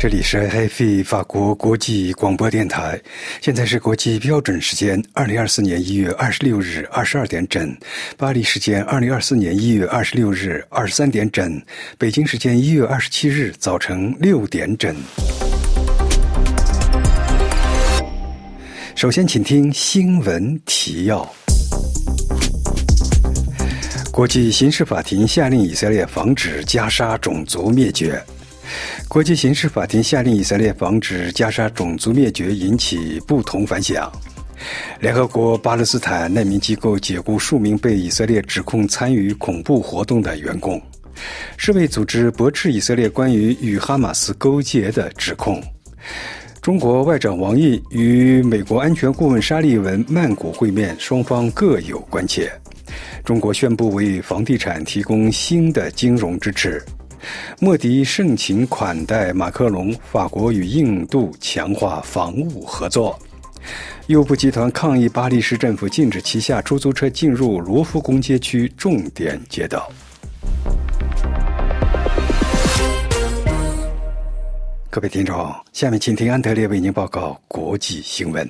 这里是 HFI 法国国际广播电台，现在是国际标准时间二零二四年一月二十六日二十二点整，巴黎时间二零二四年一月二十六日二十三点整，北京时间一月二十七日早晨六点整。首先，请听新闻提要：国际刑事法庭下令以色列防止加沙种族灭绝。国际刑事法庭下令以色列防止加沙种族灭绝，引起不同反响。联合国巴勒斯坦难民机构解雇数名被以色列指控参与恐怖活动的员工。世卫组织驳斥以色列关于与哈马斯勾结的指控。中国外长王毅与美国安全顾问沙利文曼谷会面，双方各有关切。中国宣布为房地产提供新的金融支持。莫迪盛情款待马克龙，法国与印度强化防务合作。优步集团抗议巴黎市政府禁止旗下出租车进入罗浮宫街区重点街道。各位听众，下面请听安德烈为您报告国际新闻。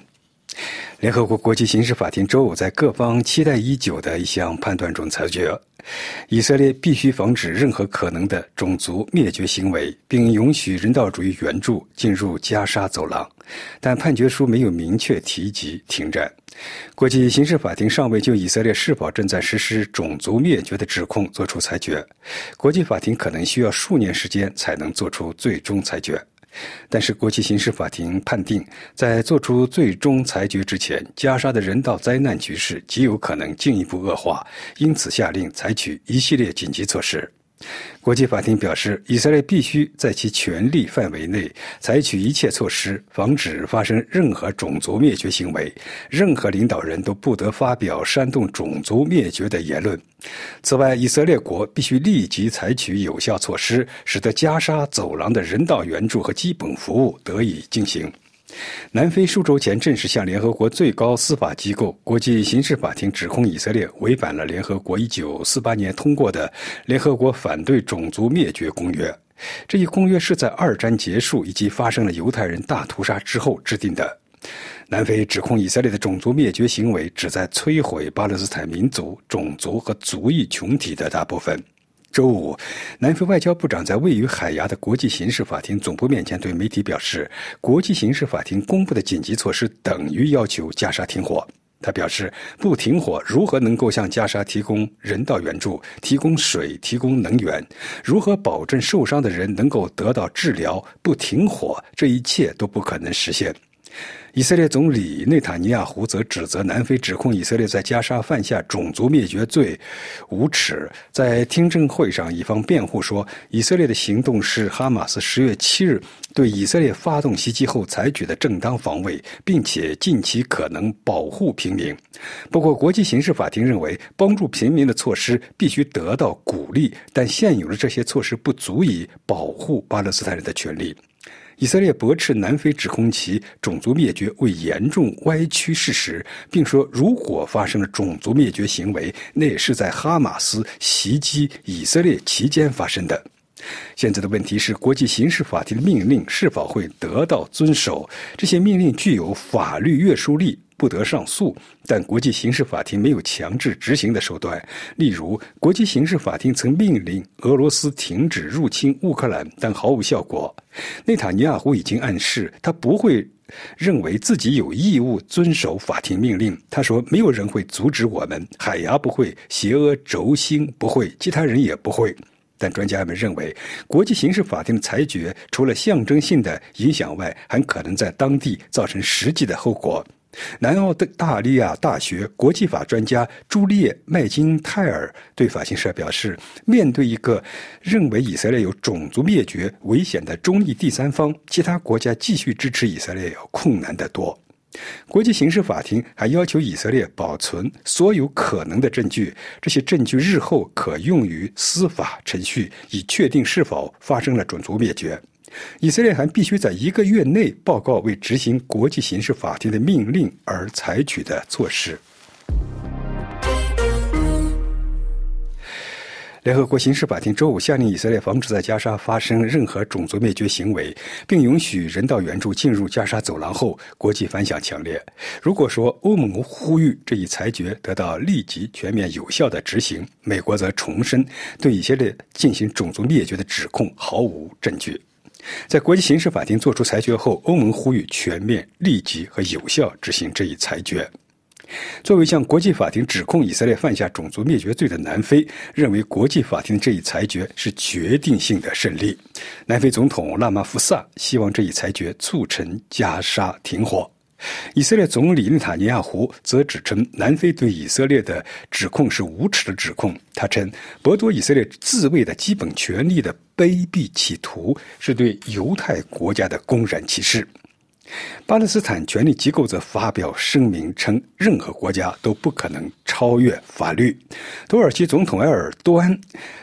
联合国国际刑事法庭周五在各方期待已久的一项判断中裁决。以色列必须防止任何可能的种族灭绝行为，并允许人道主义援助进入加沙走廊，但判决书没有明确提及停战。国际刑事法庭尚未就以色列是否正在实施种族灭绝的指控作出裁决。国际法庭可能需要数年时间才能做出最终裁决。但是，国际刑事法庭判定，在作出最终裁决之前，加沙的人道灾难局势极有可能进一步恶化，因此下令采取一系列紧急措施。国际法庭表示，以色列必须在其权力范围内采取一切措施，防止发生任何种族灭绝行为。任何领导人都不得发表煽动种族灭绝的言论。此外，以色列国必须立即采取有效措施，使得加沙走廊的人道援助和基本服务得以进行。南非数周前正式向联合国最高司法机构国际刑事法庭指控以色列违反了联合国1948年通过的联合国反对种族灭绝公约。这一公约是在二战结束以及发生了犹太人大屠杀之后制定的。南非指控以色列的种族灭绝行为旨在摧毁巴勒斯坦民族、种族和族裔群体的大部分。周五，南非外交部长在位于海牙的国际刑事法庭总部面前对媒体表示，国际刑事法庭公布的紧急措施等于要求加沙停火。他表示，不停火如何能够向加沙提供人道援助、提供水、提供能源？如何保证受伤的人能够得到治疗？不停火，这一切都不可能实现。以色列总理内塔尼亚胡则指责南非指控以色列在加沙犯下种族灭绝罪，无耻。在听证会上，一方辩护说，以色列的行动是哈马斯十月七日对以色列发动袭击后采取的正当防卫，并且尽其可能保护平民。不过，国际刑事法庭认为，帮助平民的措施必须得到鼓励，但现有的这些措施不足以保护巴勒斯坦人的权利。以色列驳斥南非指控其种族灭绝为严重歪曲事实，并说如果发生了种族灭绝行为，那也是在哈马斯袭击以色列期间发生的。现在的问题是，国际刑事法庭的命令是否会得到遵守？这些命令具有法律约束力。不得上诉，但国际刑事法庭没有强制执行的手段。例如，国际刑事法庭曾命令俄罗斯停止入侵乌克兰，但毫无效果。内塔尼亚胡已经暗示，他不会认为自己有义务遵守法庭命令。他说：“没有人会阻止我们，海牙不会，邪恶轴心不会，其他人也不会。”但专家们认为，国际刑事法庭的裁决除了象征性的影响外，还可能在当地造成实际的后果。南澳大利亚大学国际法专家朱列麦金泰尔对法新社表示：“面对一个认为以色列有种族灭绝危险的中立第三方，其他国家继续支持以色列要困难得多。”国际刑事法庭还要求以色列保存所有可能的证据，这些证据日后可用于司法程序，以确定是否发生了种族灭绝。以色列还必须在一个月内报告为执行国际刑事法庭的命令而采取的措施。联合国刑事法庭周五下令以色列防止在加沙发生任何种族灭绝行为，并允许人道援助进入加沙走廊后，国际反响强烈。如果说欧盟呼吁这一裁决得到立即、全面、有效的执行，美国则重申对以色列进行种族灭绝的指控毫无证据。在国际刑事法庭作出裁决后，欧盟呼吁全面、立即和有效执行这一裁决。作为向国际法庭指控以色列犯下种族灭绝罪的南非，认为国际法庭这一裁决是决定性的胜利。南非总统拉马福萨希望这一裁决促成加沙停火。以色列总理内塔尼亚胡则指称南非对以色列的指控是无耻的指控。他称，剥夺以色列自卫的基本权利的卑鄙企图是对犹太国家的公然歧视。巴勒斯坦权力机构则发表声明称，任何国家都不可能超越法律。土耳其总统埃尔多安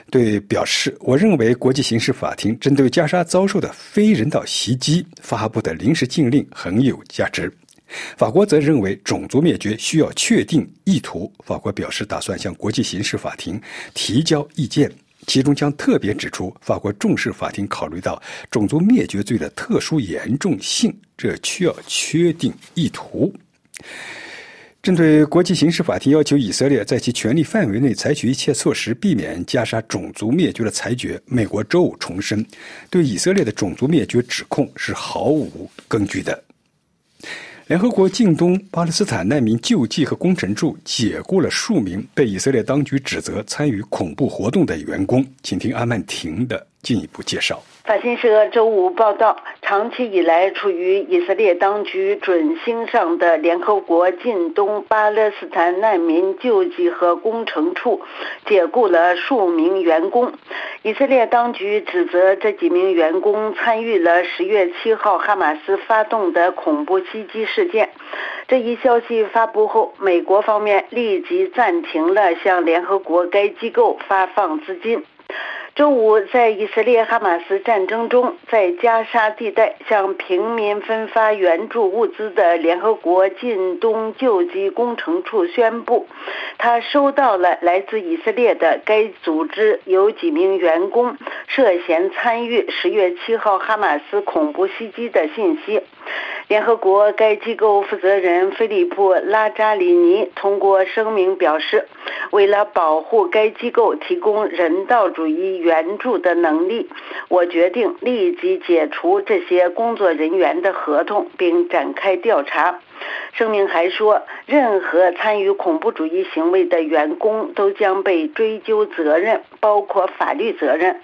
对表示：“我认为国际刑事法庭针对加沙遭受的非人道袭击发布的临时禁令很有价值。”法国则认为种族灭绝需要确定意图。法国表示打算向国际刑事法庭提交意见。其中将特别指出，法国重视法庭考虑到种族灭绝罪的特殊严重性，这需要确定意图。针对国际刑事法庭要求以色列在其权力范围内采取一切措施避免加沙种族灭绝的裁决，美国周五重申，对以色列的种族灭绝指控是毫无根据的。联合国近东巴勒斯坦难民救济和工程处解雇了数名被以色列当局指责参与恐怖活动的员工，请听阿曼婷的进一步介绍。法新社周五报道，长期以来处于以色列当局准星上的联合国近东巴勒斯坦难民救济和工程处解雇了数名员工。以色列当局指责这几名员工参与了十月七号哈马斯发动的恐怖袭击事件。这一消息发布后，美国方面立即暂停了向联合国该机构发放资金。周五，在以色列哈马斯战争中，在加沙地带向平民分发援助物资的联合国近东救济工程处宣布，他收到了来自以色列的该组织有几名员工涉嫌参与十月七号哈马斯恐怖袭击的信息。联合国该机构负责人菲利普·拉扎里尼通过声明表示，为了保护该机构提供人道主义援助的能力，我决定立即解除这些工作人员的合同，并展开调查。声明还说，任何参与恐怖主义行为的员工都将被追究责任，包括法律责任。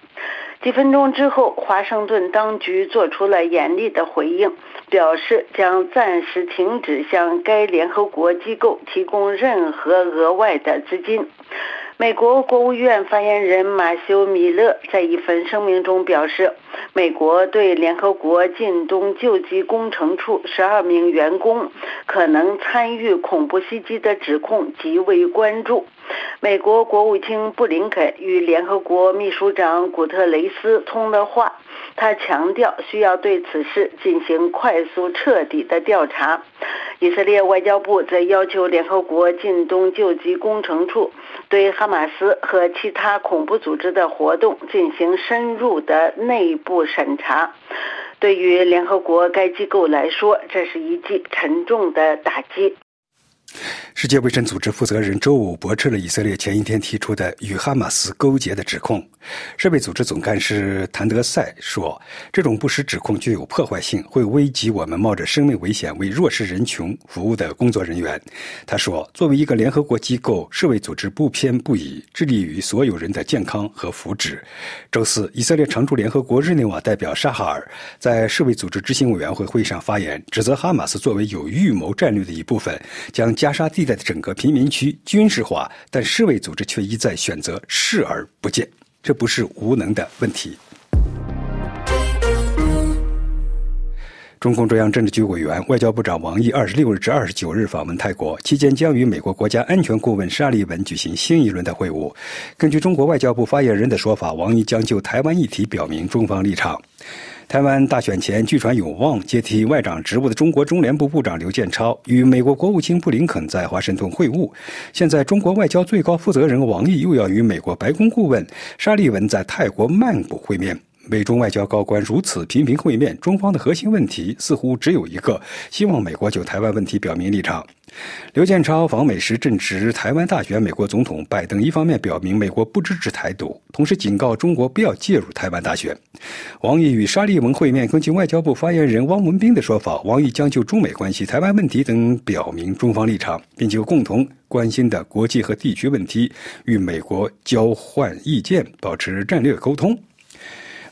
几分钟之后，华盛顿当局做出了严厉的回应，表示将暂时停止向该联合国机构提供任何额外的资金。美国国务院发言人马修·米勒在一份声明中表示，美国对联合国近东救济工程处十二名员工可能参与恐怖袭击的指控极为关注。美国国务卿布林肯与联合国秘书长古特雷斯通了话，他强调需要对此事进行快速、彻底的调查。以色列外交部则要求联合国近东救济工程处对哈马斯和其他恐怖组织的活动进行深入的内部审查。对于联合国该机构来说，这是一记沉重的打击。世界卫生组织负责人周五驳斥了以色列前一天提出的与哈马斯勾结的指控。世卫组织总干事谭德赛说：“这种不实指控具有破坏性，会危及我们冒着生命危险为弱势人群服务的工作人员。”他说：“作为一个联合国机构，世卫组织不偏不倚，致力于所有人的健康和福祉。”周四，以色列常驻联合国日内瓦代表沙哈尔在世卫组织执行委员会会议上发言，指责哈马斯作为有预谋战略的一部分，将加沙地带的整个贫民区军事化，但世卫组织却一再选择视而不见。这不是无能的问题。中共中央政治局委员、外交部长王毅二十六日至二十九日访问泰国，期间将与美国国家安全顾问沙利文举行新一轮的会晤。根据中国外交部发言人的说法，王毅将就台湾议题表明中方立场。台湾大选前，据传有望接替外长职务的中国中联部部长刘建超与美国国务卿布林肯在华盛顿会晤。现在，中国外交最高负责人王毅又要与美国白宫顾问沙利文在泰国曼谷会面。美中外交高官如此频频会面，中方的核心问题似乎只有一个：希望美国就台湾问题表明立场。刘建超访美时正值台湾大选，美国总统拜登一方面表明美国不支持台独，同时警告中国不要介入台湾大选。王毅与沙利文会面，根据外交部发言人汪文斌的说法，王毅将就中美关系、台湾问题等表明中方立场，并就共同关心的国际和地区问题与美国交换意见，保持战略沟通。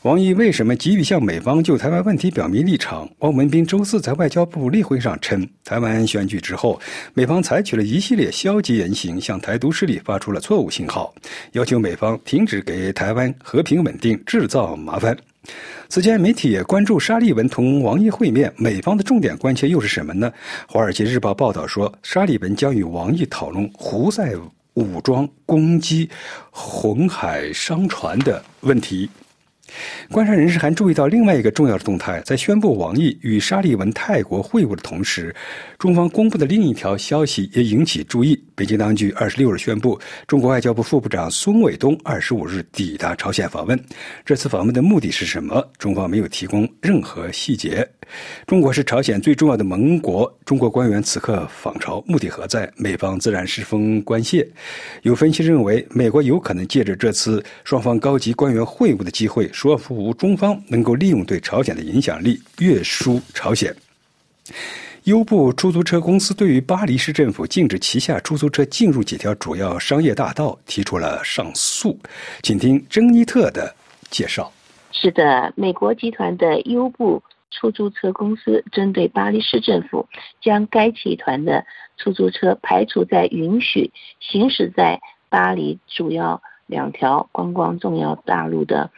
王毅为什么急于向美方就台湾问题表明立场？汪文斌周四在外交部例会上称，台湾选举之后，美方采取了一系列消极言行，向台独势力发出了错误信号，要求美方停止给台湾和平稳定制造麻烦。此前，媒体也关注沙利文同王毅会面，美方的重点关切又是什么呢？《华尔街日报》报道说，沙利文将与王毅讨论胡塞武装攻击红海商船的问题。观察人士还注意到另外一个重要的动态，在宣布王毅与沙利文泰国会晤的同时，中方公布的另一条消息也引起注意。北京当局二十六日宣布，中国外交部副部长孙卫东二十五日抵达朝鲜访问。这次访问的目的是什么？中方没有提供任何细节。中国是朝鲜最重要的盟国，中国官员此刻访朝，目的何在？美方自然十分关切。有分析认为，美国有可能借着这次双方高级官员会晤的机会。说服中方能够利用对朝鲜的影响力越输朝鲜。优步出租车公司对于巴黎市政府禁止旗下出租车进入几条主要商业大道提出了上诉，请听珍妮特的介绍。是的，美国集团的优步出租车公司针对巴黎市政府将该集团的出租车排除在允许行驶在巴黎主要两条观光重要大路的。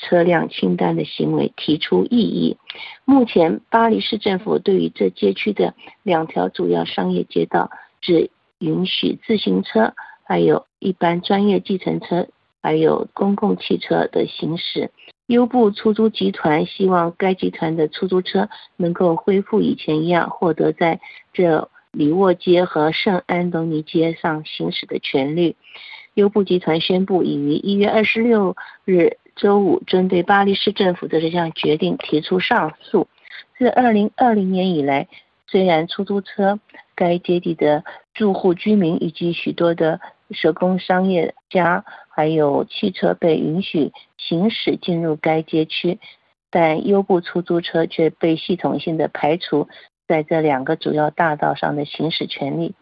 车辆清单的行为提出异议。目前，巴黎市政府对于这街区的两条主要商业街道只允许自行车、还有一般专业计程车、还有公共汽车的行驶。优步出租集团希望该集团的出租车能够恢复以前一样，获得在这里沃街和圣安东尼街上行驶的权利。优步集团宣布已于一月二十六日。周五，针对巴黎市政府的这项决定提出上诉。自二零二零年以来，虽然出租车该街地的住户居民以及许多的手工商业家，还有汽车被允许行驶进入该街区，但优步出租车却被系统性的排除在这两个主要大道上的行驶权利。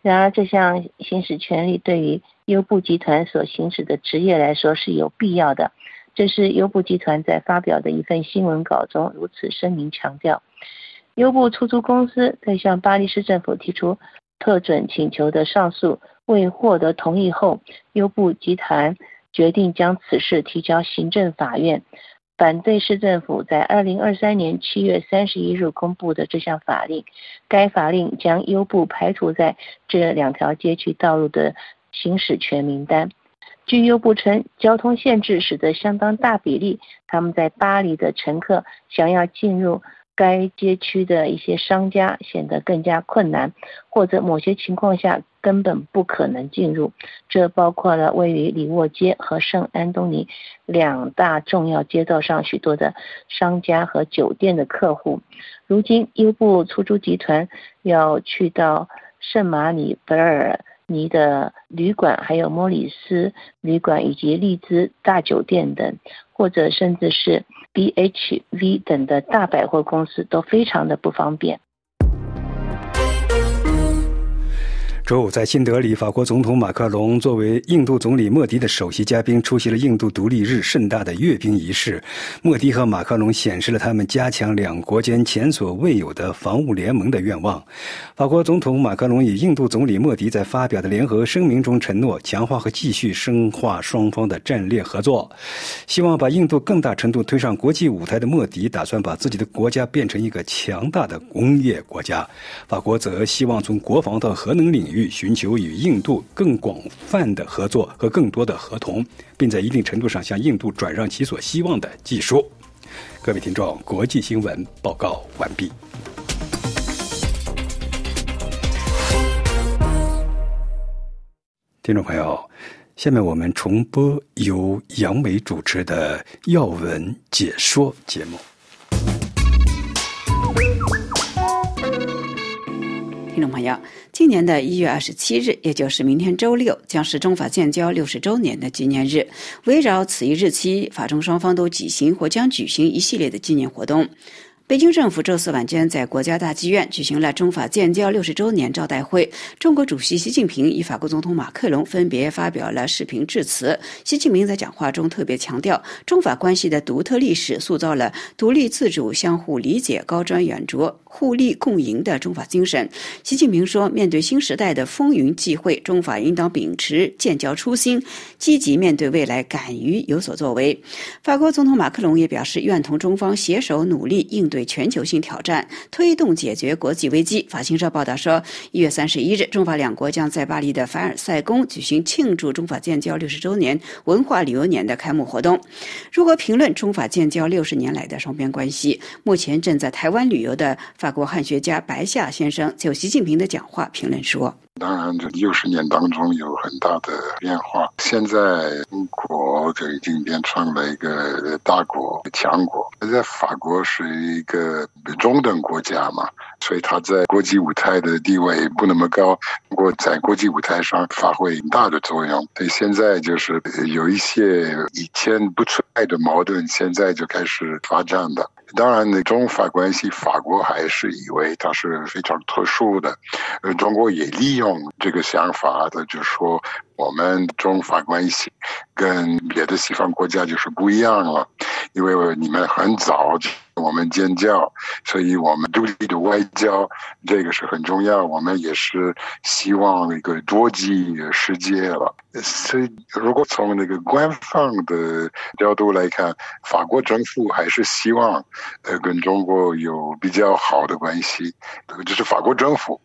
然而，这项行驶权利对于优步集团所行使的职业来说是有必要的。这是优步集团在发表的一份新闻稿中如此声明强调。优步出租公司在向巴黎市政府提出特准请求的上诉未获得同意后，优步集团决定将此事提交行政法院，反对市政府在二零二三年七月三十一日公布的这项法令。该法令将优步排除在这两条街区道路的行驶权名单。据优步称，交通限制使得相当大比例他们在巴黎的乘客想要进入该街区的一些商家显得更加困难，或者某些情况下根本不可能进入。这包括了位于里沃街和圣安东尼两大重要街道上许多的商家和酒店的客户。如今，优步出租集团要去到圣马里贝尔。尼的旅馆，还有莫里斯旅馆以及利兹大酒店等，或者甚至是 BHV 等的大百货公司，都非常的不方便。周五，在新德里，法国总统马克龙作为印度总理莫迪的首席嘉宾，出席了印度独立日盛大的阅兵仪式。莫迪和马克龙显示了他们加强两国间前所未有的防务联盟的愿望。法国总统马克龙与印度总理莫迪在发表的联合声明中承诺强化和继续深化双方的战略合作，希望把印度更大程度推上国际舞台的莫迪打算把自己的国家变成一个强大的工业国家。法国则希望从国防到核能领域。欲寻求与印度更广泛的合作和更多的合同，并在一定程度上向印度转让其所希望的技术。各位听众，国际新闻报告完毕。听众朋友，下面我们重播由杨梅主持的要闻解说节目。听众朋友，今年的一月二十七日，也就是明天周六，将是中法建交六十周年的纪念日。围绕此一日期，法中双方都举行或将举行一系列的纪念活动。北京政府周四晚间在国家大剧院举行了中法建交六十周年招待会，中国主席习近平与法国总统马克龙分别发表了视频致辞。习近平在讲话中特别强调，中法关系的独特历史塑造了独立自主、相互理解、高瞻远瞩、互利共赢的中法精神。习近平说，面对新时代的风云际会，中法应当秉持建交初心，积极面对未来，敢于有所作为。法国总统马克龙也表示，愿同中方携手努力应对。全球性挑战，推动解决国际危机。法新社报道说，一月三十一日，中法两国将在巴黎的凡尔赛宫举行庆祝中法建交六十周年文化旅游年的开幕活动。如何评论中法建交六十年来的双边关系？目前正在台湾旅游的法国汉学家白夏先生就习近平的讲话评论说。当然，这六十年当中有很大的变化。现在中国就已经变成了一个大国、强国。在法国是一一个中等国家嘛，所以他在国际舞台的地位不那么高，不过在国际舞台上发挥很大的作用。所以现在就是有一些以前不存在的矛盾，现在就开始发展的。当然，那中法关系，法国还是以为它是非常特殊的。呃，中国也利用这个想法的，就是说我们中法关系跟别的西方国家就是不一样了，因为你们很早我们建交，所以我们独立的外交这个是很重要。我们也是希望一个多极世界了。所以，如果从那个官方的角度来看，法国政府还是希望呃跟中国有比较好的关系。这是法国政府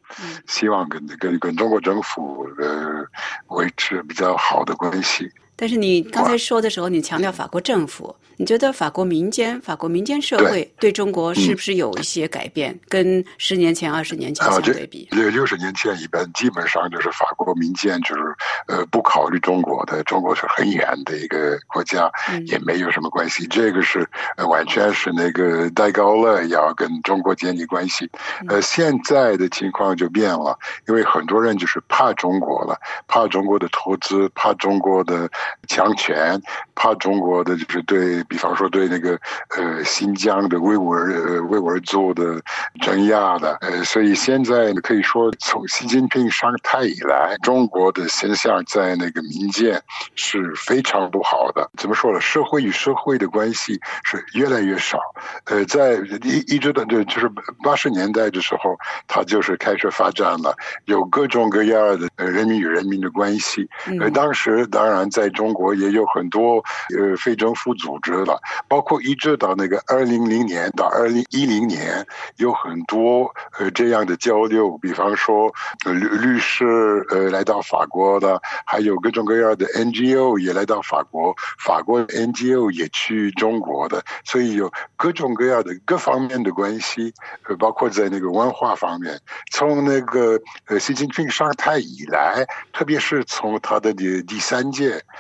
希望跟跟跟中国政府呃维是比较好的关系。但是你刚才说的时候，你强调法国政府，你觉得法国民间、法国民间社会对中国是不是有一些改变？跟十年前、二十年前相对比，六六十年前一般基本上就是法国民间就是呃不考虑中国的，中国是很远的一个国家，也没有什么关系。这个是呃完全是那个戴高乐要跟中国建立关系。呃，现在的情况就变了，因为很多人就是怕中国了，怕中国的投资，怕中国的。强权，怕中国的就是对比方说对那个呃新疆的维吾尔维吾尔族的镇压的，呃，所以现在可以说从习近平上台以来，中国的形象在那个民间是非常不好的。怎么说呢？社会与社会的关系是越来越少。呃，在一一直的就就是八十年代的时候，他就是开始发展了，有各种各样的人民与人民的关系。呃，当时当然在。中国也有很多呃非政府组织了，包括一直到那个二零零年到二零一零年，有很多呃这样的交流，比方说律律师呃来到法国的，还有各种各样的 NGO 也来到法国，法国 NGO 也去中国的，所以有各种各样的各方面的关系，呃，包括在那个文化方面，从那个呃习近平上台以来，特别是从他的第第三届。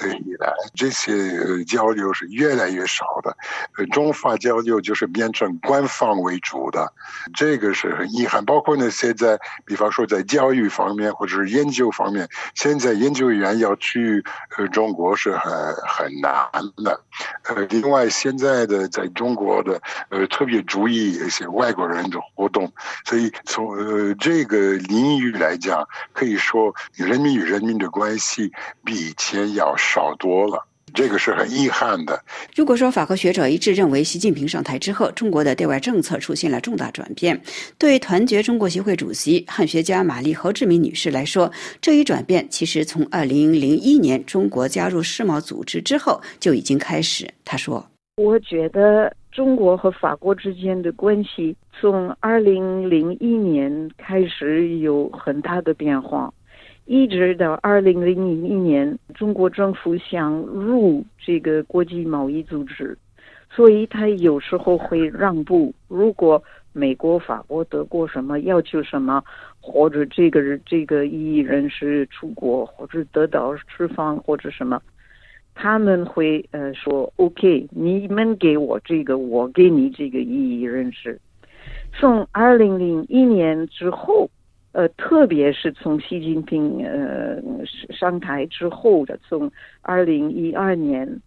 以来，这些交流是越来越少的，中法交流就是变成官方为主的，这个是很遗憾。包括呢，现在，比方说在教育方面或者是研究方面，现在研究员要去呃中国是很很难的。呃，另外现在的在中国的呃特别注意一些外国人的活动，所以从呃这个领域来讲，可以说人民与人民的关系比以前要少多了，这个是很遗憾的。如果说法国学者一致认为，习近平上台之后，中国的对外政策出现了重大转变，对团结中国协会主席、汉学家玛丽侯志敏女士来说，这一转变其实从二零零一年中国加入世贸组织之后就已经开始。她说：“我觉得中国和法国之间的关系从二零零一年开始有很大的变化。”一直到二零零一年，中国政府想入这个国际贸易组织，所以他有时候会让步。如果美国、法国、德国什么要求什么，或者这个人这个异议人士出国，或者得到释放，或者什么，他们会呃说 OK，你们给我这个，我给你这个异议人士。从二零零一年之后，呃，特别是从习近平呃上台之后的，从二零一二年。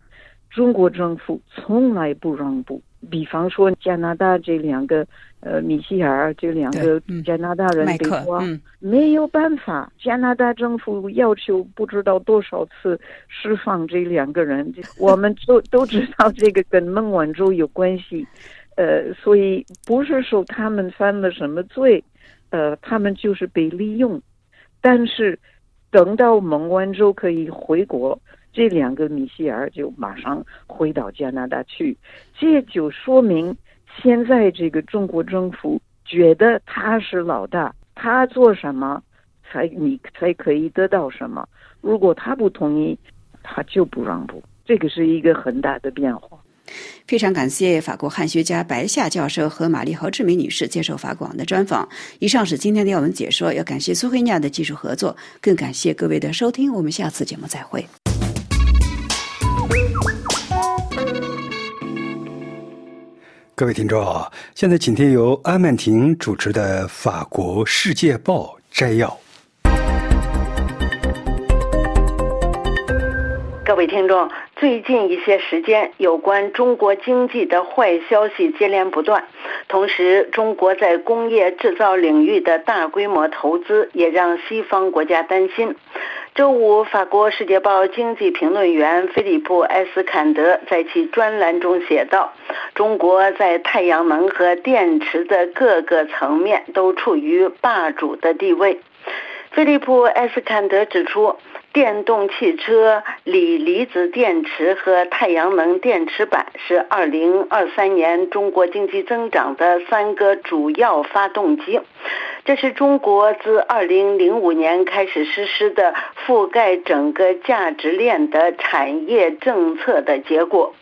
中国政府从来不让步，比方说加拿大这两个呃米歇尔这两个加拿大人被抓，没有办法，加拿大政府要求不知道多少次释放这两个人，我们都都知道这个跟孟晚舟有关系，呃，所以不是说他们犯了什么罪，呃，他们就是被利用，但是等到孟晚舟可以回国。这两个米歇尔就马上回到加拿大去，这就说明现在这个中国政府觉得他是老大，他做什么才你才可以得到什么。如果他不同意，他就不让步。这个是一个很大的变化。非常感谢法国汉学家白夏教授和玛丽侯志明女士接受法广的专访。以上是今天的要闻解说，要感谢苏黑亚的技术合作，更感谢各位的收听。我们下次节目再会。各位听众，现在请听由阿曼婷主持的《法国世界报》摘要。各位听众，最近一些时间，有关中国经济的坏消息接连不断，同时，中国在工业制造领域的大规模投资也让西方国家担心。周五，法国《世界报》经济评论员菲利普·埃斯坎德在其专栏中写道：“中国在太阳能和电池的各个层面都处于霸主的地位。”菲利普·埃斯坎德指出。电动汽车、锂离子电池和太阳能电池板是2023年中国经济增长的三个主要发动机。这是中国自2005年开始实施的覆盖整个价值链的产业政策的结果。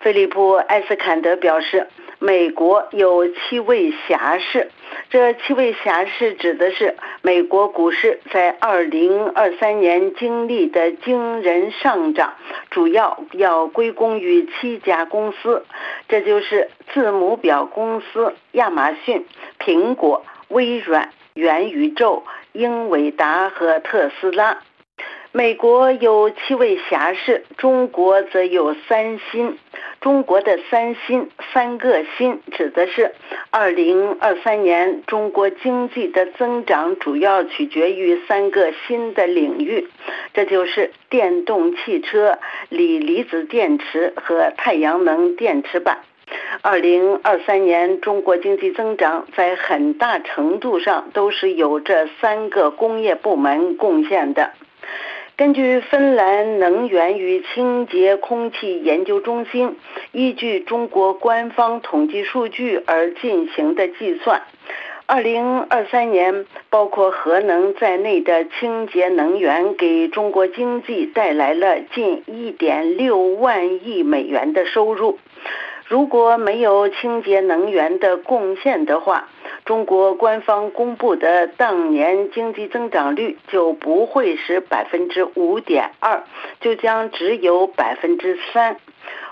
菲利普·埃斯坎德表示。美国有七位侠士，这七位侠士指的是美国股市在二零二三年经历的惊人上涨，主要要归功于七家公司，这就是字母表公司亚马逊、苹果、微软、元宇宙、英伟达和特斯拉。美国有七位侠士，中国则有三星。中国的三星三个新指的是，二零二三年中国经济的增长主要取决于三个新的领域，这就是电动汽车、锂离子电池和太阳能电池板。二零二三年中国经济增长在很大程度上都是由这三个工业部门贡献的。根据芬兰能源与清洁空气研究中心依据中国官方统计数据而进行的计算，二零二三年包括核能在内的清洁能源给中国经济带来了近一点六万亿美元的收入。如果没有清洁能源的贡献的话，中国官方公布的当年经济增长率就不会是百分之五点二，就将只有百分之三。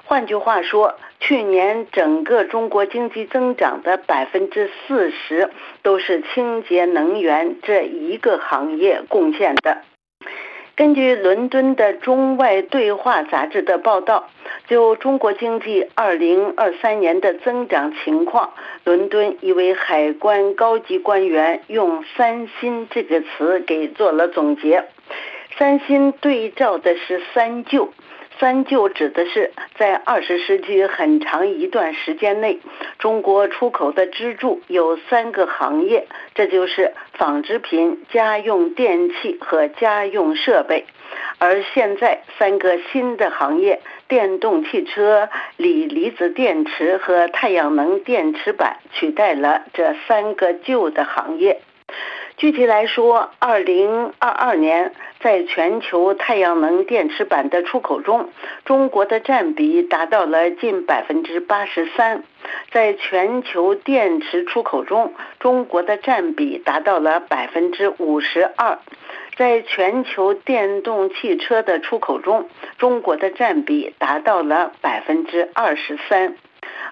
换句话说，去年整个中国经济增长的百分之四十都是清洁能源这一个行业贡献的。根据伦敦的中外对话杂志的报道。就中国经济二零二三年的增长情况，伦敦一位海关高级官员用“三新”这个词给做了总结。三新对照的是三旧，三旧指的是在二十世纪很长一段时间内，中国出口的支柱有三个行业，这就是纺织品、家用电器和家用设备。而现在，三个新的行业。电动汽车、锂离子电池和太阳能电池板取代了这三个旧的行业。具体来说，二零二二年在全球太阳能电池板的出口中，中国的占比达到了近百分之八十三；在全球电池出口中，中国的占比达到了百分之五十二；在全球电动汽车的出口中，中国的占比达到了百分之二十三。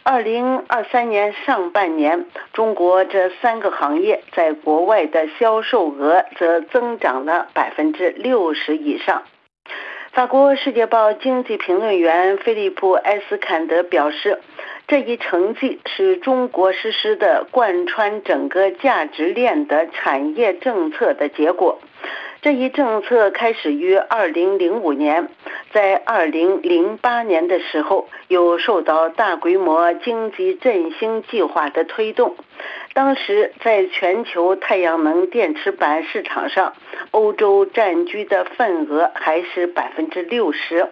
二零二三年上半年，中国这三个行业在国外的销售额则增长了百分之六十以上。法国《世界报》经济评论员菲利普·埃斯坎德表示，这一成绩是中国实施的贯穿整个价值链的产业政策的结果。这一政策开始于二零零五年，在二零零八年的时候，又受到大规模经济振兴计划的推动。当时，在全球太阳能电池板市场上，欧洲占据的份额还是百分之六十，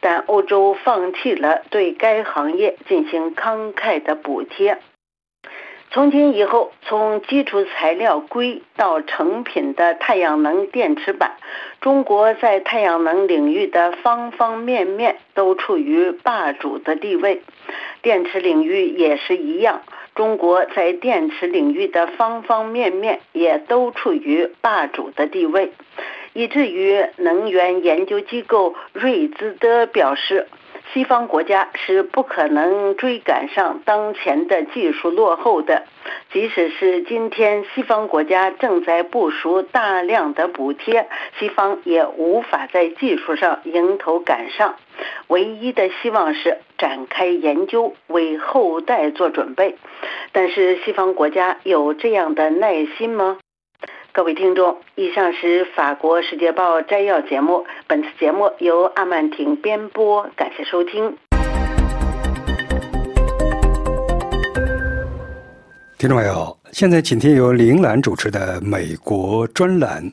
但欧洲放弃了对该行业进行慷慨的补贴。从今以后，从基础材料硅到成品的太阳能电池板，中国在太阳能领域的方方面面都处于霸主的地位。电池领域也是一样，中国在电池领域的方方面面也都处于霸主的地位，以至于能源研究机构瑞兹德表示。西方国家是不可能追赶上当前的技术落后的，即使是今天西方国家正在部署大量的补贴，西方也无法在技术上迎头赶上。唯一的希望是展开研究，为后代做准备。但是西方国家有这样的耐心吗？各位听众，以上是法国《世界报》摘要节目。本次节目由阿曼婷编播，感谢收听。听众朋友，现在请听由林兰主持的美国专栏：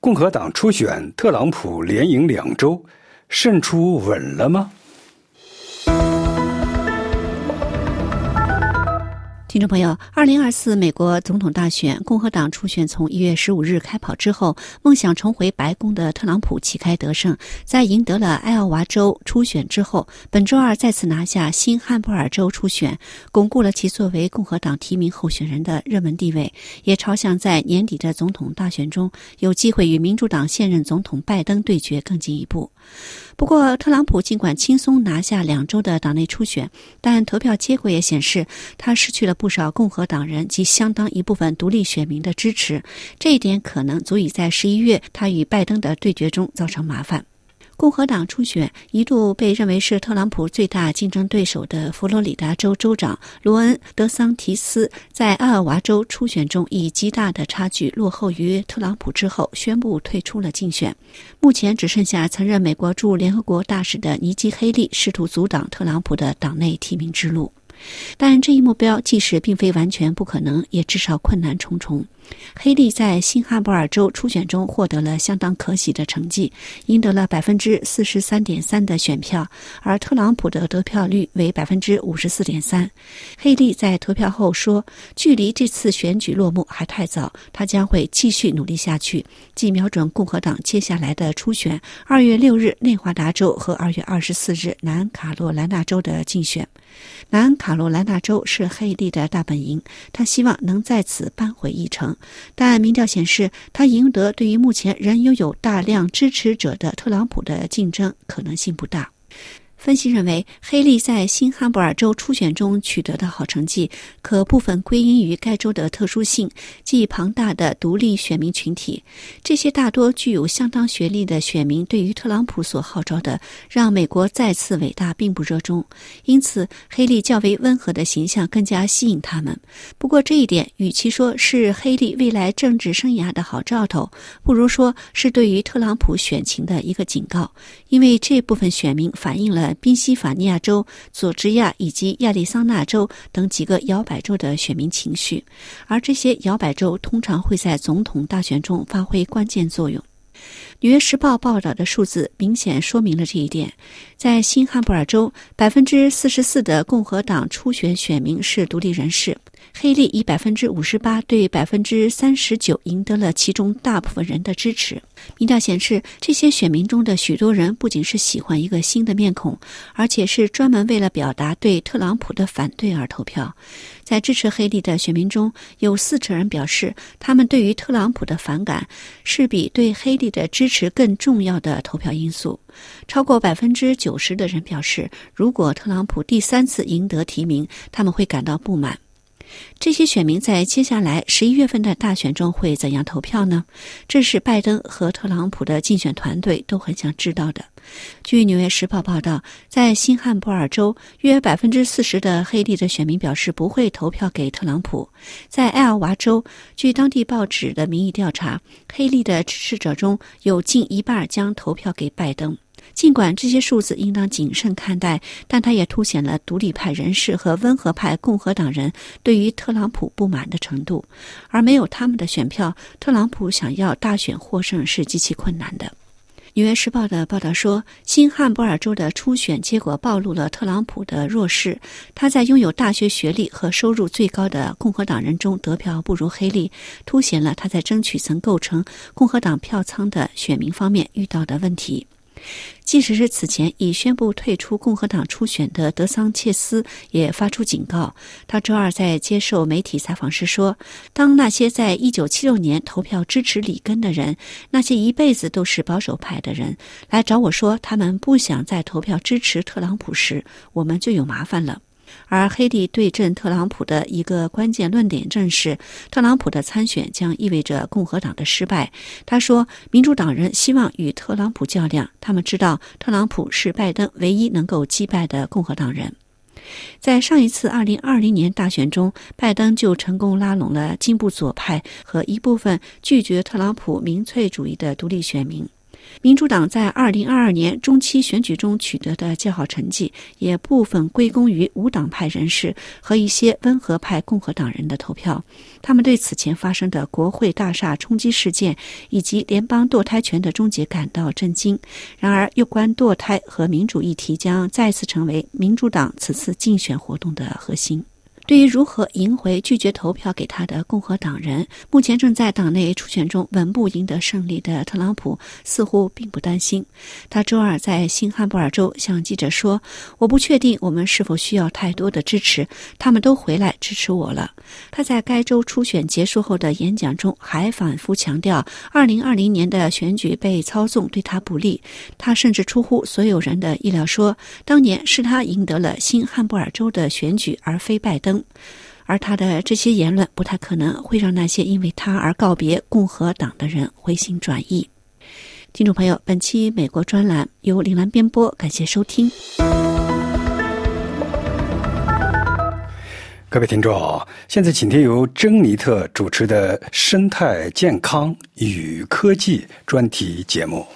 共和党初选，特朗普连赢两周，胜出稳了吗？听众朋友，二零二四美国总统大选，共和党初选从一月十五日开跑之后，梦想重回白宫的特朗普旗开得胜，在赢得了艾奥瓦州初选之后，本周二再次拿下新汉布尔州初选，巩固了其作为共和党提名候选人的热门地位，也朝向在年底的总统大选中有机会与民主党现任总统拜登对决更进一步。不过，特朗普尽管轻松拿下两周的党内初选，但投票结果也显示他失去了不少共和党人及相当一部分独立选民的支持。这一点可能足以在十一月他与拜登的对决中造成麻烦。共和党初选一度被认为是特朗普最大竞争对手的佛罗里达州州长罗恩·德桑提斯，在阿尔瓦州初选中以极大的差距落后于特朗普之后，宣布退出了竞选。目前只剩下曾任美国驻联合国大使的尼基·黑利试图阻挡特朗普的党内提名之路。但这一目标即使并非完全不可能，也至少困难重重。黑利在新罕布尔州初选中获得了相当可喜的成绩，赢得了百分之四十三点三的选票，而特朗普的得票率为百分之五十四点三。黑利在投票后说：“距离这次选举落幕还太早，他将会继续努力下去，既瞄准共和党接下来的初选——二月六日内华达州和二月二十四日南卡罗来纳州的竞选。南卡罗来纳州是黑利的大本营，他希望能在此扳回一城。”但民调显示，他赢得对于目前仍拥有大量支持者的特朗普的竞争可能性不大。分析认为，黑利在新罕布尔州初选中取得的好成绩，可部分归因于该州的特殊性，即庞大的独立选民群体。这些大多具有相当学历的选民，对于特朗普所号召的“让美国再次伟大”并不热衷，因此黑利较为温和的形象更加吸引他们。不过，这一点与其说是黑利未来政治生涯的好兆头，不如说是对于特朗普选情的一个警告，因为这部分选民反映了。宾夕法尼亚州、佐治亚以及亚利桑那州等几个摇摆州的选民情绪，而这些摇摆州通常会在总统大选中发挥关键作用。纽约时报》报道的数字明显说明了这一点。在新罕布尔州，百分之四十四的共和党初选选民是独立人士。黑利以百分之五十八对百分之三十九赢得了其中大部分人的支持。民调显示，这些选民中的许多人不仅是喜欢一个新的面孔，而且是专门为了表达对特朗普的反对而投票。在支持黑利的选民中，有四成人表示，他们对于特朗普的反感是比对黑利的支持更重要的投票因素。超过百分之九十的人表示，如果特朗普第三次赢得提名，他们会感到不满。这些选民在接下来十一月份的大选中会怎样投票呢？这是拜登和特朗普的竞选团队都很想知道的。据《纽约时报》报道，在新罕布尔州，约百分之四十的黑利的选民表示不会投票给特朗普。在艾尔瓦州，据当地报纸的民意调查，黑利的支持者中有近一半将投票给拜登。尽管这些数字应当谨慎看待，但它也凸显了独立派人士和温和派共和党人对于特朗普不满的程度。而没有他们的选票，特朗普想要大选获胜是极其困难的。《纽约时报》的报道说，新罕布尔州的初选结果暴露了特朗普的弱势。他在拥有大学学历和收入最高的共和党人中得票不如黑利，凸显了他在争取曾构成共和党票仓的选民方面遇到的问题。即使是此前已宣布退出共和党初选的德桑切斯也发出警告。他周二在接受媒体采访时说：“当那些在一九七六年投票支持里根的人，那些一辈子都是保守派的人，来找我说他们不想再投票支持特朗普时，我们就有麻烦了。”而黑利对阵特朗普的一个关键论点正是，特朗普的参选将意味着共和党的失败。他说，民主党人希望与特朗普较量，他们知道特朗普是拜登唯一能够击败的共和党人。在上一次2020年大选中，拜登就成功拉拢了进步左派和一部分拒绝特朗普民粹主义的独立选民。民主党在2022年中期选举中取得的较好成绩，也部分归功于无党派人士和一些温和派共和党人的投票。他们对此前发生的国会大厦冲击事件以及联邦堕胎权的终结感到震惊。然而，有关堕胎和民主议题将再次成为民主党此次竞选活动的核心。对于如何赢回拒绝投票给他的共和党人，目前正在党内初选中稳步赢得胜利的特朗普似乎并不担心。他周二在新罕布尔州向记者说：“我不确定我们是否需要太多的支持，他们都回来支持我了。”他在该州初选结束后的演讲中还反复强调，2020年的选举被操纵对他不利。他甚至出乎所有人的意料说，当年是他赢得了新罕布尔州的选举，而非拜登。而他的这些言论不太可能会让那些因为他而告别共和党的人回心转意。听众朋友，本期美国专栏由林兰编播，感谢收听。各位听众，现在请听由珍妮特主持的《生态健康与科技》专题节目。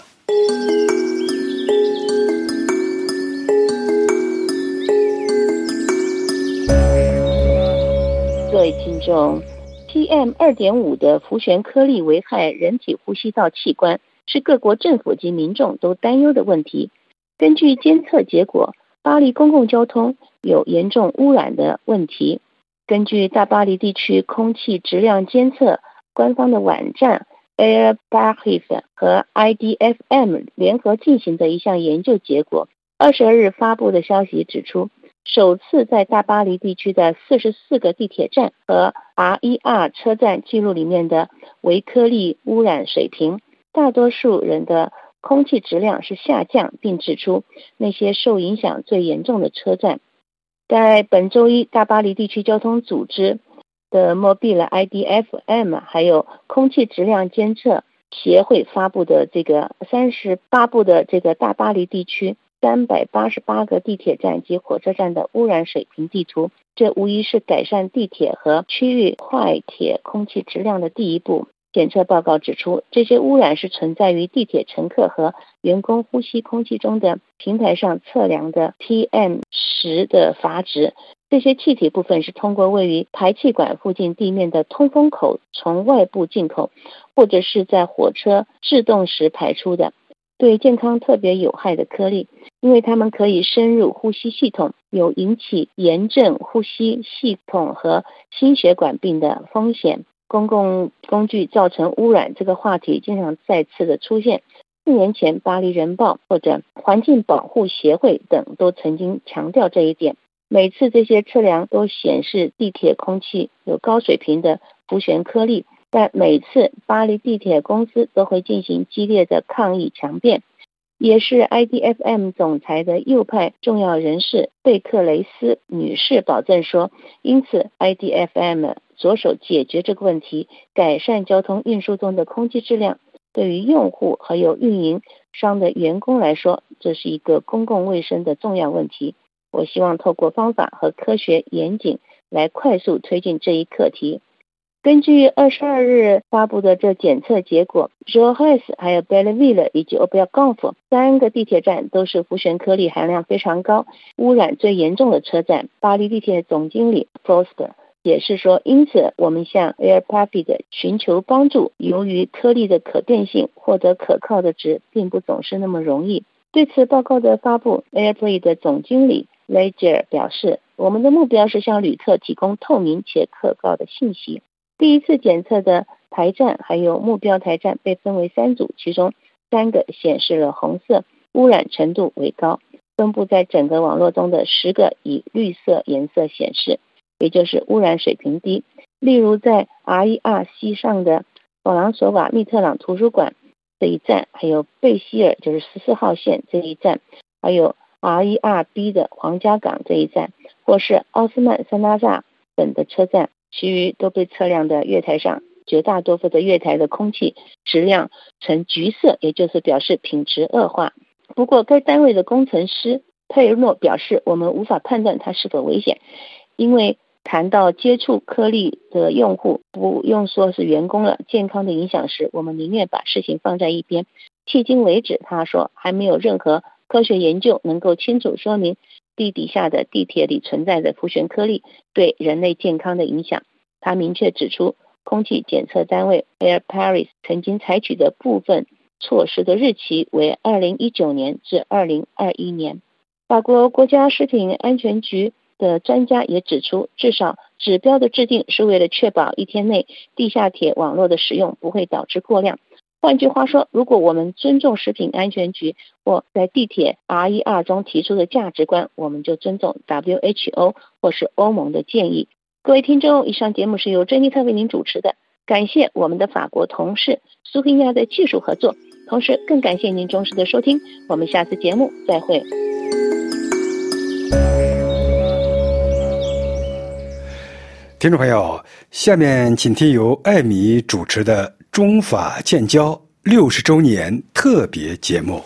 各位听众，PM 二点五的浮旋颗粒危害人体呼吸道器官，是各国政府及民众都担忧的问题。根据监测结果，巴黎公共交通有严重污染的问题。根据大巴黎地区空气质量监测官方的网站 Air Paris 和 IDFM 联合进行的一项研究结果，二十二日发布的消息指出。首次在大巴黎地区的四十四个地铁站和 RER 车站记录里面的微颗粒污染水平，大多数人的空气质量是下降，并指出那些受影响最严重的车站。在本周一，大巴黎地区交通组织的 Mobile IDFM 还有空气质量监测协会发布的这个三十八部的这个大巴黎地区。三百八十八个地铁站及火车站的污染水平地图，这无疑是改善地铁和区域快铁空气质量的第一步。检测报告指出，这些污染是存在于地铁乘客和员工呼吸空气中的平台上测量的 PM 十的阀值。这些气体部分是通过位于排气管附近地面的通风口从外部进口，或者是在火车制动时排出的，对健康特别有害的颗粒，因为它们可以深入呼吸系统，有引起炎症、呼吸系统和心血管病的风险。公共工具造成污染这个话题经常再次的出现。四年前，《巴黎人报》或者环境保护协会等都曾经强调这一点。每次这些测量都显示地铁空气有高水平的浮悬颗粒，但每次巴黎地铁公司都会进行激烈的抗议强辩。也是 IDFM 总裁的右派重要人士贝克雷斯女士保证说，因此 IDFM。着手解决这个问题，改善交通运输中的空气质量。对于用户还有运营商的员工来说，这是一个公共卫生的重要问题。我希望透过方法和科学严谨来快速推进这一课题。根据二十二日发布的这检测结果 j o h a s 还有 Belleville 以及 o b e r g o n f 三个地铁站都是浮悬颗粒含量非常高、污染最严重的车站。巴黎地铁总经理 Foster。解释说，因此我们向 Air Rapid 寻求帮助。由于颗粒的可变性，获得可靠的值并不总是那么容易。对此报告的发布，Air Rapid 的总经理 Ledger 表示：“我们的目标是向旅客提供透明且可靠的信息。”第一次检测的台站还有目标台站被分为三组，其中三个显示了红色，污染程度为高；分布在整个网络中的十个以绿色颜色显示。也就是污染水平低，例如在 RERC 上的法朗索瓦密特朗图书馆这一站，还有贝希尔就是十四号线这一站，还有 RERB 的皇家港这一站，或是奥斯曼塞拉萨等的车站，其余都被测量的月台上，绝大多数的月台的空气质量呈橘色，也就是表示品质恶化。不过，该单位的工程师佩尔诺表示，我们无法判断它是否危险，因为。谈到接触颗粒的用户，不用说是员工了，健康的影响时，我们宁愿把事情放在一边。迄今为止，他说还没有任何科学研究能够清楚说明地底下的地铁里存在的浮悬颗粒对人类健康的影响。他明确指出，空气检测单位 Air Paris 曾经采取的部分措施的日期为二零一九年至二零二一年。法国国家食品安全局。的专家也指出，至少指标的制定是为了确保一天内地下铁网络的使用不会导致过量。换句话说，如果我们尊重食品安全局或在地铁 RER 中提出的价值观，我们就尊重 WHO 或是欧盟的建议。各位听众，以上节目是由珍妮特为您主持的，感谢我们的法国同事苏菲亚的技术合作，同时更感谢您忠实的收听。我们下次节目再会。听众朋友，下面请听由艾米主持的中法建交六十周年特别节目。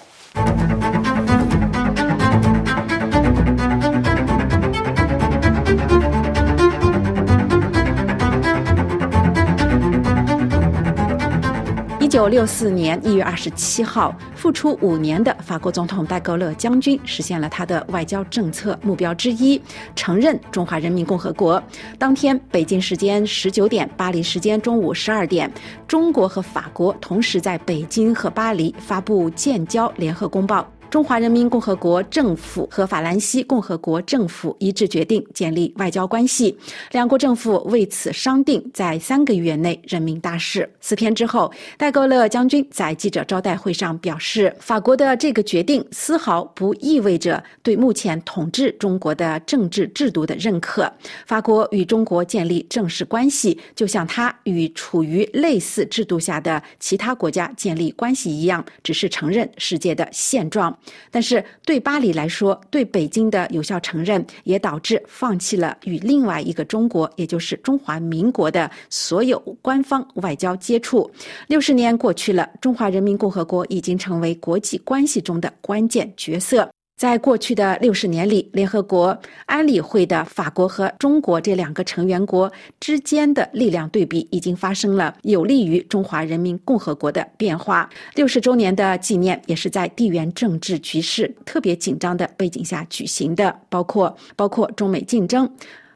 九六四年一月二十七号，复出五年的法国总统戴高乐将军实现了他的外交政策目标之一，承认中华人民共和国。当天，北京时间十九点，巴黎时间中午十二点，中国和法国同时在北京和巴黎发布建交联合公报。中华人民共和国政府和法兰西共和国政府一致决定建立外交关系，两国政府为此商定在三个月内任命大使。四天之后，戴高乐将军在记者招待会上表示，法国的这个决定丝毫不意味着对目前统治中国的政治制度的认可。法国与中国建立正式关系，就像他与处于类似制度下的其他国家建立关系一样，只是承认世界的现状。但是对巴黎来说，对北京的有效承认也导致放弃了与另外一个中国，也就是中华民国的所有官方外交接触。六十年过去了，中华人民共和国已经成为国际关系中的关键角色。在过去的六十年里，联合国安理会的法国和中国这两个成员国之间的力量对比已经发生了有利于中华人民共和国的变化。六十周年的纪念也是在地缘政治局势特别紧张的背景下举行的，包括包括中美竞争。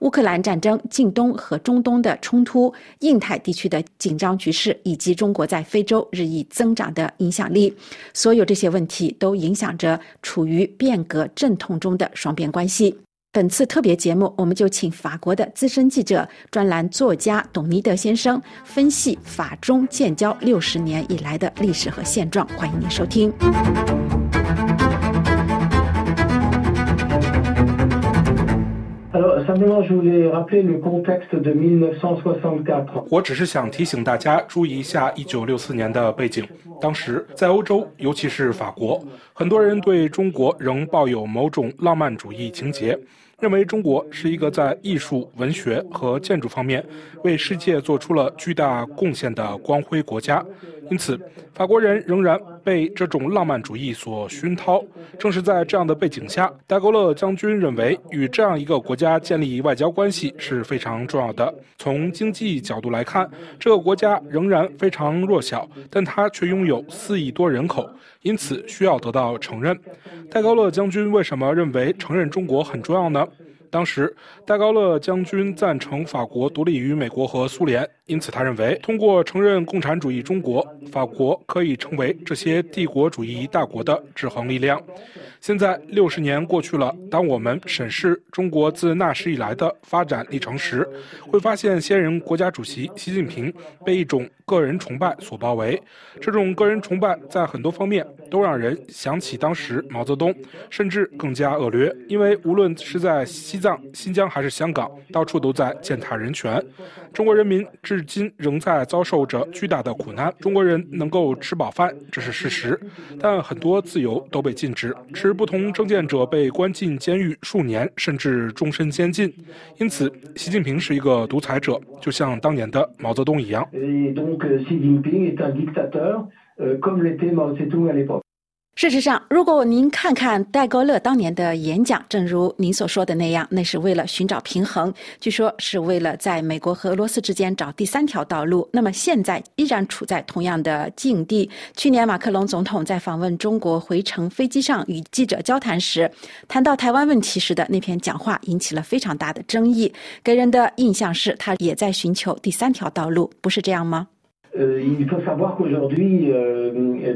乌克兰战争、近东和中东的冲突、印太地区的紧张局势，以及中国在非洲日益增长的影响力，所有这些问题都影响着处于变革阵痛中的双边关系。本次特别节目，我们就请法国的资深记者、专栏作家董尼德先生分析法中建交六十年以来的历史和现状。欢迎您收听。我只是想提醒大家注意一下1964年的背景。当时在欧洲，尤其是法国，很多人对中国仍抱有某种浪漫主义情结。认为中国是一个在艺术、文学和建筑方面为世界做出了巨大贡献的光辉国家，因此法国人仍然被这种浪漫主义所熏陶。正是在这样的背景下，戴高乐将军认为与这样一个国家建立外交关系是非常重要的。从经济角度来看，这个国家仍然非常弱小，但它却拥有四亿多人口，因此需要得到承认。戴高乐将军为什么认为承认中国很重要呢？当时，戴高乐将军赞成法国独立于美国和苏联，因此他认为，通过承认共产主义中国，法国可以成为这些帝国主义大国的制衡力量。现在六十年过去了，当我们审视中国自那时以来的发展历程时，会发现先人国家主席习近平被一种个人崇拜所包围。这种个人崇拜在很多方面都让人想起当时毛泽东，甚至更加恶劣。因为无论是在西藏、新疆还是香港，到处都在践踏人权。中国人民至至今仍在遭受着巨大的苦难。中国人能够吃饱饭，这是事实，但很多自由都被禁止。持不同政见者被关进监狱数年，甚至终身监禁。因此，习近平是一个独裁者，就像当年的毛泽东一样。事实上，如果您看看戴高乐当年的演讲，正如您所说的那样，那是为了寻找平衡，据说是为了在美国和俄罗斯之间找第三条道路。那么现在依然处在同样的境地。去年马克龙总统在访问中国回程飞机上与记者交谈时，谈到台湾问题时的那篇讲话引起了非常大的争议，给人的印象是他也在寻求第三条道路，不是这样吗？呃，il faut savoir qu'aujourd'hui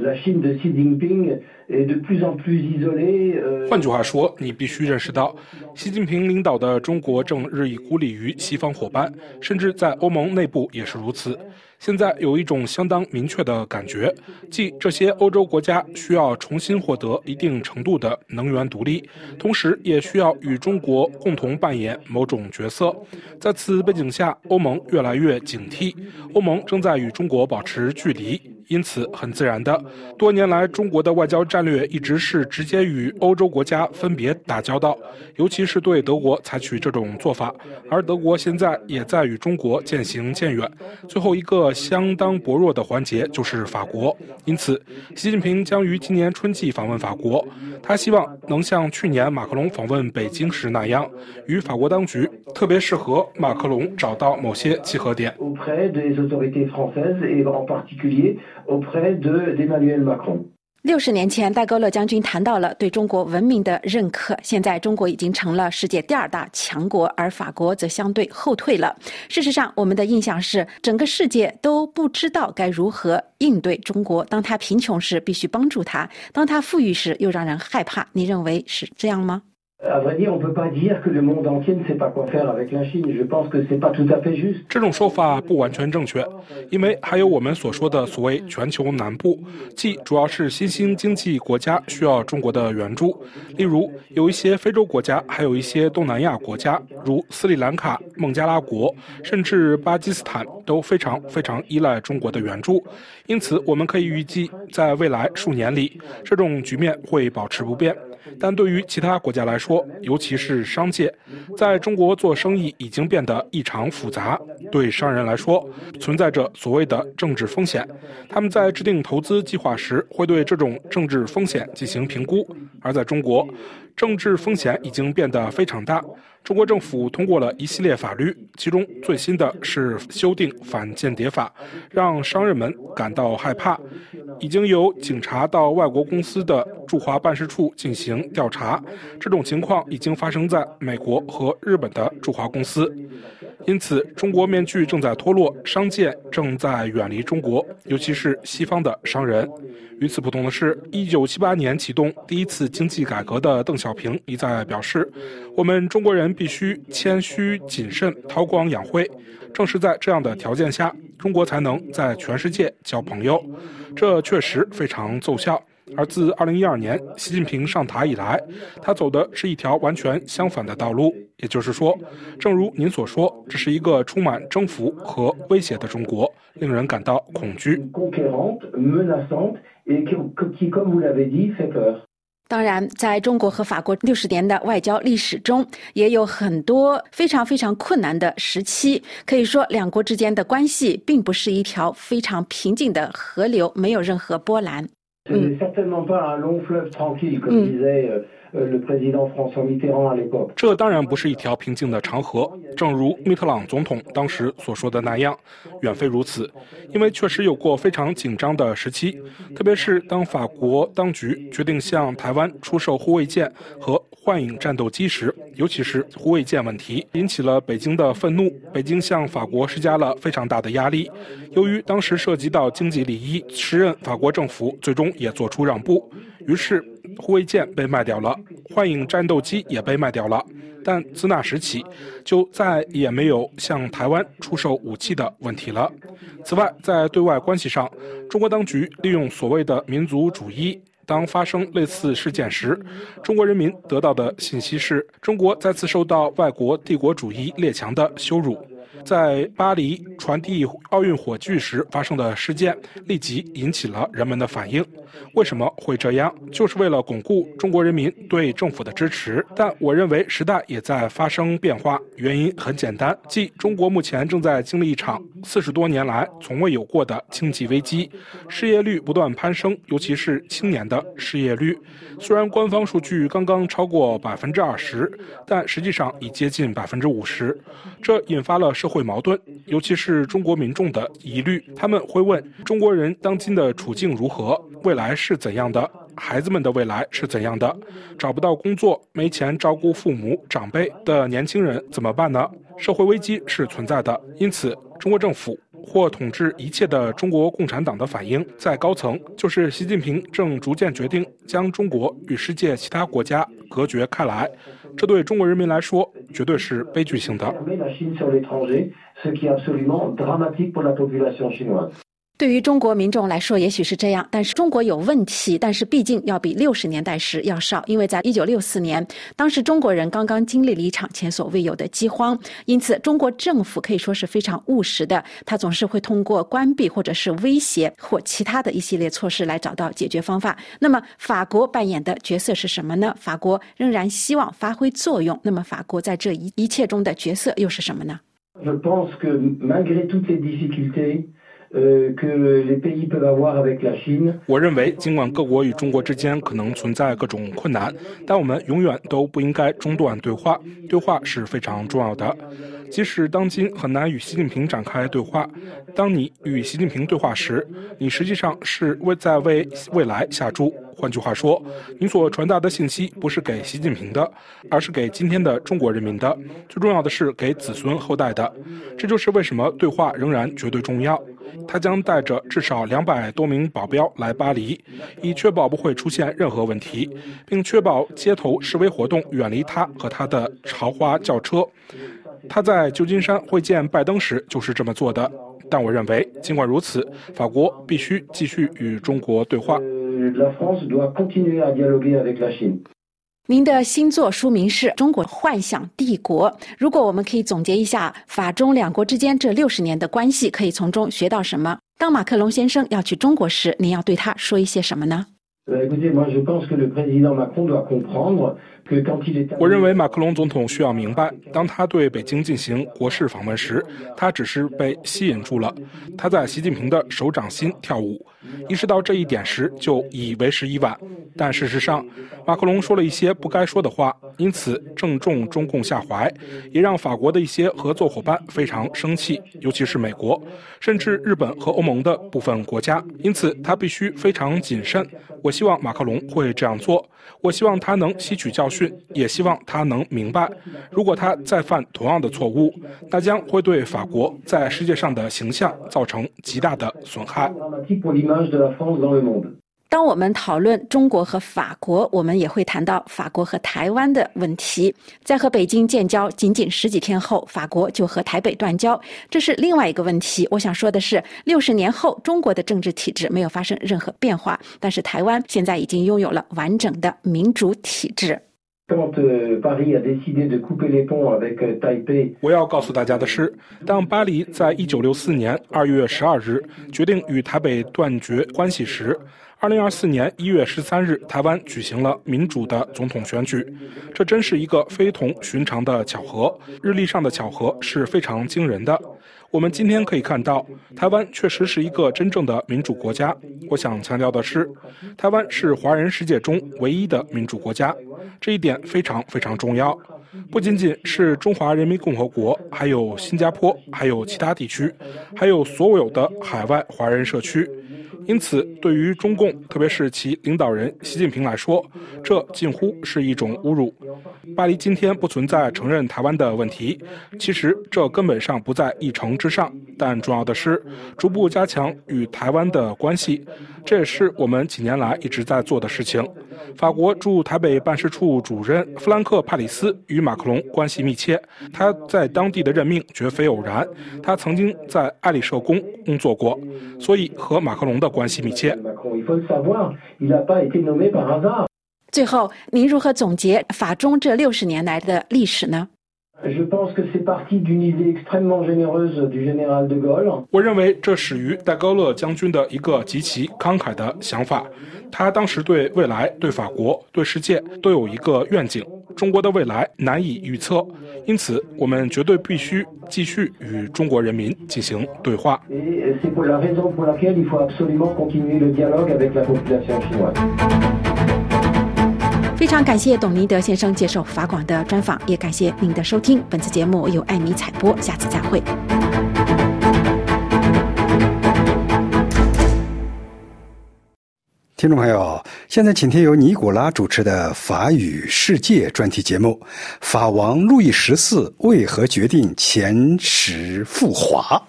la Chine de Xi Jinping est de plus en plus isolée。换句话说，你必须认识到，习近平领导的中国正日益孤立于西方伙伴，甚至在欧盟内部也是如此。现在有一种相当明确的感觉，即这些欧洲国家需要重新获得一定程度的能源独立，同时也需要与中国共同扮演某种角色。在此背景下，欧盟越来越警惕，欧盟正在与中国保持距离。因此，很自然的，多年来中国的外交战略一直是直接与欧洲国家分别打交道，尤其是对德国采取这种做法。而德国现在也在与中国渐行渐远。最后一个相当薄弱的环节就是法国。因此，习近平将于今年春季访问法国。他希望能像去年马克龙访问北京时那样，与法国当局，特别是和马克龙找到某些契合点。六十年前，戴高乐将军谈到了对中国文明的认可。现在，中国已经成了世界第二大强国，而法国则相对后退了。事实上，我们的印象是，整个世界都不知道该如何应对中国。当他贫穷时，必须帮助他；当他富裕时，又让人害怕。你认为是这样吗？这种说法不完全正确，因为还有我们所说的所谓全球南部，即主要是新兴经济国家需要中国的援助。例如，有一些非洲国家，还有一些东南亚国家，如斯里兰卡、孟加拉国，甚至巴基斯坦，都非常非常依赖中国的援助。因此，我们可以预计，在未来数年里，这种局面会保持不变。但对于其他国家来说，尤其是商界，在中国做生意已经变得异常复杂。对商人来说，存在着所谓的政治风险，他们在制定投资计划时会对这种政治风险进行评估。而在中国，政治风险已经变得非常大。中国政府通过了一系列法律，其中最新的是修订反间谍法，让商人们感到害怕。已经有警察到外国公司的驻华办事处进行调查，这种情况已经发生在美国和日本的驻华公司。因此，中国面具正在脱落，商界正在远离中国，尤其是西方的商人。与此不同的是，一九七八年启动第一次经济改革的邓小平一再表示：“我们中国人必须谦虚谨慎、韬光养晦。正是在这样的条件下，中国才能在全世界交朋友。这确实非常奏效。而自二零一二年习近平上台以来，他走的是一条完全相反的道路。也就是说，正如您所说，这是一个充满征服和威胁的中国，令人感到恐惧。”当然，在中国和法国六十年的外交历史中，也有很多非常非常困难的时期。可以说，两国之间的关系并不是一条非常平静的河流，没有任何波澜。嗯。这当然不是一条平静的长河，正如密特朗总统当时所说的那样，远非如此。因为确实有过非常紧张的时期，特别是当法国当局决定向台湾出售护卫舰和幻影战斗机时，尤其是护卫舰问题引起了北京的愤怒，北京向法国施加了非常大的压力。由于当时涉及到经济利益，时任法国政府最终也做出让步。于是，护卫舰被卖掉了，幻影战斗机也被卖掉了。但自那时起，就再也没有向台湾出售武器的问题了。此外，在对外关系上，中国当局利用所谓的民族主义。当发生类似事件时，中国人民得到的信息是中国再次受到外国帝国主义列强的羞辱。在巴黎传递奥运火炬时发生的事件，立即引起了人们的反应。为什么会这样？就是为了巩固中国人民对政府的支持。但我认为时代也在发生变化，原因很简单，即中国目前正在经历一场四十多年来从未有过的经济危机，失业率不断攀升，尤其是青年的失业率。虽然官方数据刚刚超过百分之二十，但实际上已接近百分之五十。这引发了社会矛盾，尤其是中国民众的疑虑。他们会问：中国人当今的处境如何？未来是怎样的？孩子们的未来是怎样的？找不到工作、没钱照顾父母长辈的年轻人怎么办呢？社会危机是存在的，因此中国政府或统治一切的中国共产党的反应，在高层就是习近平正逐渐决定将中国与世界其他国家隔绝开来，这对中国人民来说绝对是悲剧性的。对于中国民众来说，也许是这样，但是中国有问题，但是毕竟要比六十年代时要少，因为在一九六四年，当时中国人刚刚经历了一场前所未有的饥荒，因此中国政府可以说是非常务实的，他总是会通过关闭或者是威胁或其他的一系列措施来找到解决方法。那么法国扮演的角色是什么呢？法国仍然希望发挥作用，那么法国在这一一切中的角色又是什么呢？我认为，尽管各国与中国之间可能存在各种困难，但我们永远都不应该中断对话。对话是非常重要的。即使当今很难与习近平展开对话，当你与习近平对话时，你实际上是为在为未来下注。换句话说，你所传达的信息不是给习近平的，而是给今天的中国人民的。最重要的是给子孙后代的。这就是为什么对话仍然绝对重要。他将带着至少两百多名保镖来巴黎，以确保不会出现任何问题，并确保街头示威活动远离他和他的豪华轿车。他在旧金山会见拜登时就是这么做的。但我认为，尽管如此，法国必须继续与中国对话。您的新作书名是《中国幻想帝国》。如果我们可以总结一下法中两国之间这六十年的关系，可以从中学到什么？当马克龙先生要去中国时，您要对他说一些什么呢？我认为马克龙总统需要明白，当他对北京进行国事访问时，他只是被吸引住了，他在习近平的手掌心跳舞。意识到这一点时，就已为时已晚。但事实上，马克龙说了一些不该说的话，因此正中中共下怀，也让法国的一些合作伙伴非常生气，尤其是美国，甚至日本和欧盟的部分国家。因此，他必须非常谨慎。我希望马克龙会这样做。我希望他能吸取教训，也希望他能明白，如果他再犯同样的错误，那将会对法国在世界上的形象造成极大的损害。当我们讨论中国和法国，我们也会谈到法国和台湾的问题。在和北京建交仅仅十几天后，法国就和台北断交，这是另外一个问题。我想说的是，六十年后，中国的政治体制没有发生任何变化，但是台湾现在已经拥有了完整的民主体制。我要告诉大家的是，当巴黎在一九六四年二月十二日决定与台北断绝关系时，二零二四年一月十三日，台湾举行了民主的总统选举，这真是一个非同寻常的巧合。日历上的巧合是非常惊人的。我们今天可以看到，台湾确实是一个真正的民主国家。我想强调的是，台湾是华人世界中唯一的民主国家，这一点非常非常重要。不仅仅是中华人民共和国，还有新加坡，还有其他地区，还有所有的海外华人社区。因此，对于中共，特别是其领导人习近平来说，这近乎是一种侮辱。巴黎今天不存在承认台湾的问题，其实这根本上不在议程之上。但重要的是，逐步加强与台湾的关系，这也是我们几年来一直在做的事情。法国驻台北办事处主任弗兰克·帕里斯与马克龙关系密切，他在当地的任命绝非偶然，他曾经在爱丽舍宫工作过，所以和马克龙的关系密切。最后，您如何总结法中这六十年来的历史呢？我认为这始于戴高乐将军的一个极其慷慨的想法。他当时对未来、对法国、对世界都有一个愿景。中国的未来难以预测，因此我们绝对必须继续与中国人民进行对话。非常感谢董尼德先生接受法广的专访，也感谢您的收听。本次节目由艾米采播，下次再会。听众朋友，现在请听由尼古拉主持的法语世界专题节目《法王路易十四为何决定遣使赴华》。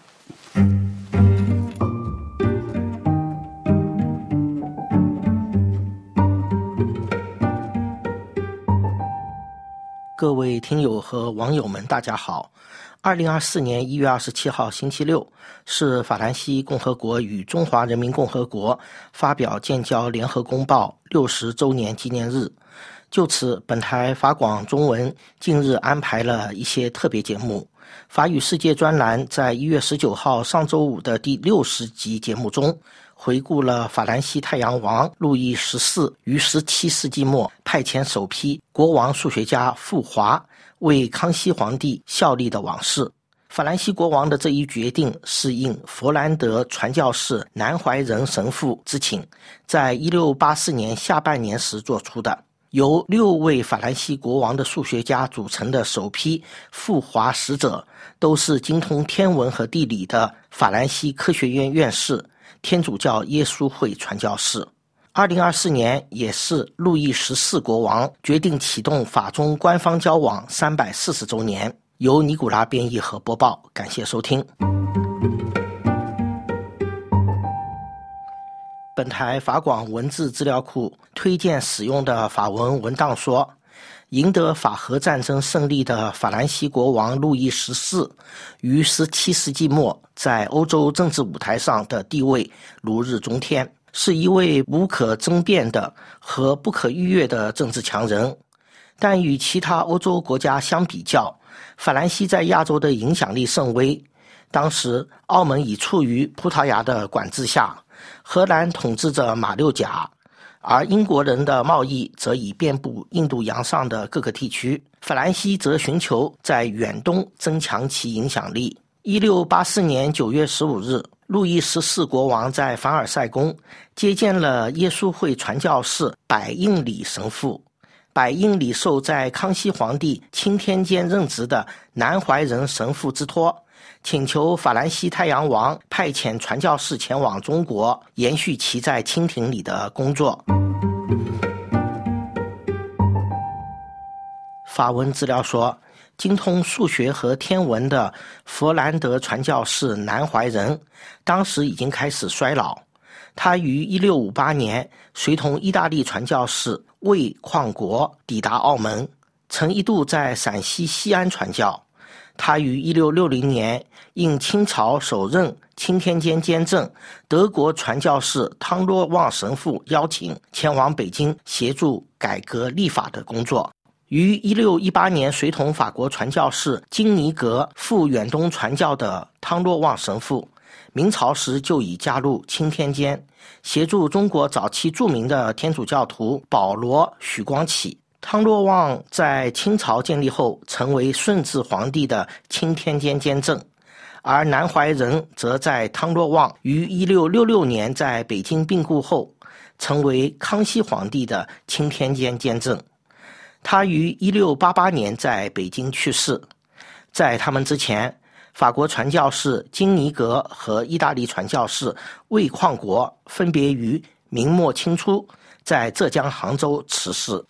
各位听友和网友们，大家好。二零二四年一月二十七号，星期六，是法兰西共和国与中华人民共和国发表建交联合公报六十周年纪念日。就此，本台法广中文近日安排了一些特别节目。法语世界专栏在一月十九号上周五的第六十集节目中，回顾了法兰西太阳王路易十四于十七世纪末派遣首批国王数学家赴华。为康熙皇帝效力的往事，法兰西国王的这一决定是应佛兰德传教士南怀仁神父之请，在一六八四年下半年时做出的。由六位法兰西国王的数学家组成的首批赴华使者，都是精通天文和地理的法兰西科学院院士、天主教耶稣会传教士。二零二四年也是路易十四国王决定启动法中官方交往三百四十周年。由尼古拉编译和播报，感谢收听。本台法广文字资料库推荐使用的法文文档说，赢得法荷战争胜利的法兰西国王路易十四，于十七世纪末在欧洲政治舞台上的地位如日中天。是一位无可争辩的和不可逾越的政治强人，但与其他欧洲国家相比较，法兰西在亚洲的影响力甚微。当时，澳门已处于葡萄牙的管制下，荷兰统治着马六甲，而英国人的贸易则已遍布印度洋上的各个地区。法兰西则寻求在远东增强其影响力。一六八四年九月十五日，路易十四国王在凡尔赛宫接见了耶稣会传教士百应里神父。百应里受在康熙皇帝钦天监任职的南怀仁神父之托，请求法兰西太阳王派遣传教士前往中国，延续其在清廷里的工作。法文资料说。精通数学和天文的佛兰德传教士南怀仁，当时已经开始衰老。他于1658年随同意大利传教士魏旷国抵达澳门，曾一度在陕西西安传教。他于1660年应清朝首任钦天监监正德国传教士汤若望神父邀请，前往北京协助改革立法的工作。于一六一八年，随同法国传教士金尼格赴远东传教的汤若望神父，明朝时就已加入钦天监，协助中国早期著名的天主教徒保罗、许光启。汤若望在清朝建立后，成为顺治皇帝的钦天监监正，而南怀仁则在汤若望于一六六六年在北京病故后，成为康熙皇帝的钦天监监正。他于一六八八年在北京去世，在他们之前，法国传教士金尼格和意大利传教士魏旷国分别于明末清初在浙江杭州辞世。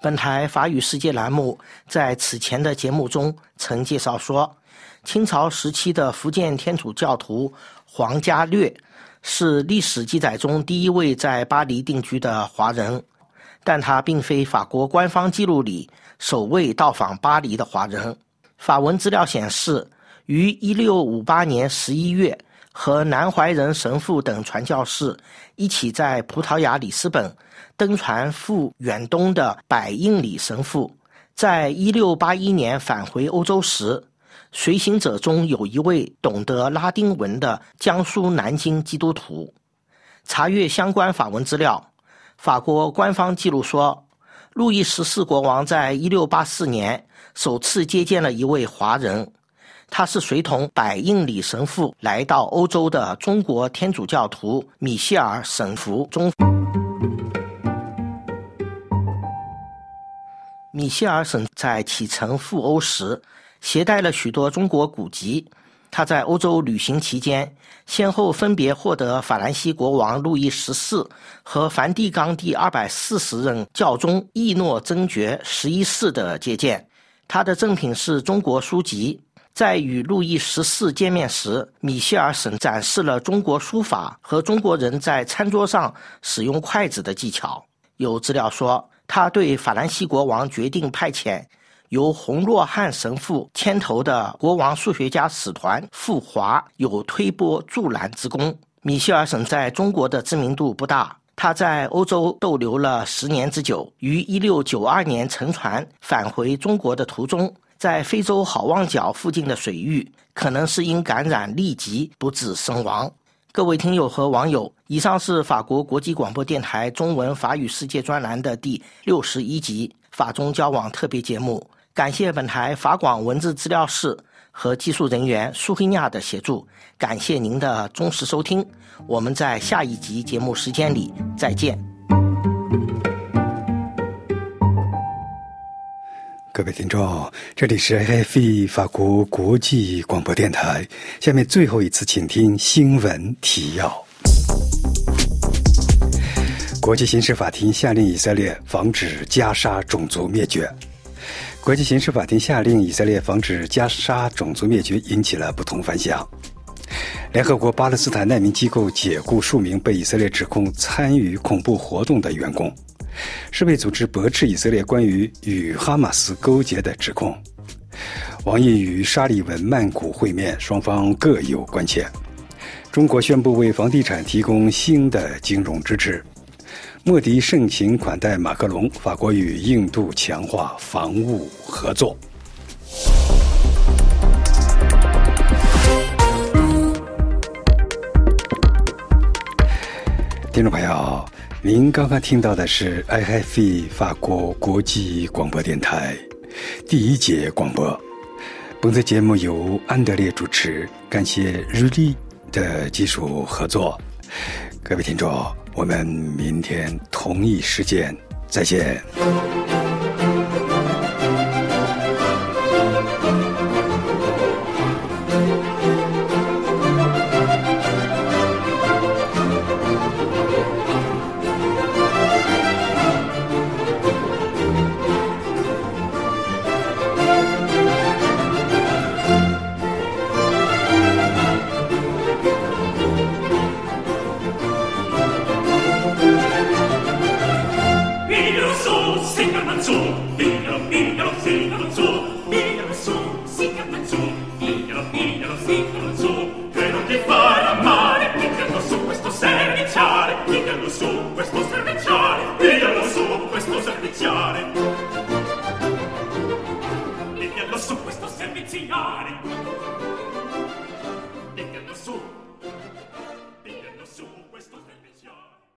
本台法语世界栏目在此前的节目中曾介绍说，清朝时期的福建天主教徒黄家略。是历史记载中第一位在巴黎定居的华人，但他并非法国官方记录里首位到访巴黎的华人。法文资料显示，于1658年11月，和南怀仁神父等传教士一起在葡萄牙里斯本登船赴远东的百应里神父，在1681年返回欧洲时。随行者中有一位懂得拉丁文的江苏南京基督徒。查阅相关法文资料，法国官方记录说，路易十四国王在一六八四年首次接见了一位华人，他是随同百应里神父来到欧洲的中国天主教徒米歇尔神父中。米歇尔省在启程赴欧时。携带了许多中国古籍。他在欧洲旅行期间，先后分别获得法兰西国王路易十四和梵蒂冈第二百四十任教宗易诺真爵十一世的接见。他的赠品是中国书籍。在与路易十四见面时，米歇尔省展示了中国书法和中国人在餐桌上使用筷子的技巧。有资料说，他对法兰西国王决定派遣。由洪若汉神父牵头的国王数学家使团赴华有推波助澜之功。米歇尔省在中国的知名度不大，他在欧洲逗留了十年之久。于一六九二年乘船返回中国的途中，在非洲好望角附近的水域，可能是因感染痢疾不治身亡。各位听友和网友，以上是法国国际广播电台中文法语世界专栏的第六十一集法中交往特别节目。感谢本台法广文字资料室和技术人员苏黑亚的协助，感谢您的忠实收听，我们在下一集节目时间里再见。各位听众，这里是 AFE 法国国际广播电台，下面最后一次，请听新闻提要：国际刑事法庭下令以色列防止加沙种族灭绝。国际刑事法庭下令以色列防止加沙种族灭绝，引起了不同反响。联合国巴勒斯坦难民机构解雇数名被以色列指控参与恐怖活动的员工。世卫组织驳斥以色列关于与哈马斯勾结的指控。王毅与沙利文曼谷会面，双方各有关切。中国宣布为房地产提供新的金融支持。莫迪盛情款待马克龙，法国与印度强化防务合作。听众朋友，您刚刚听到的是 IFE 法国国际广播电台第一节广播。本次节目由安德烈主持，感谢日历的技术合作。各位听众，我们明天同一时间再见。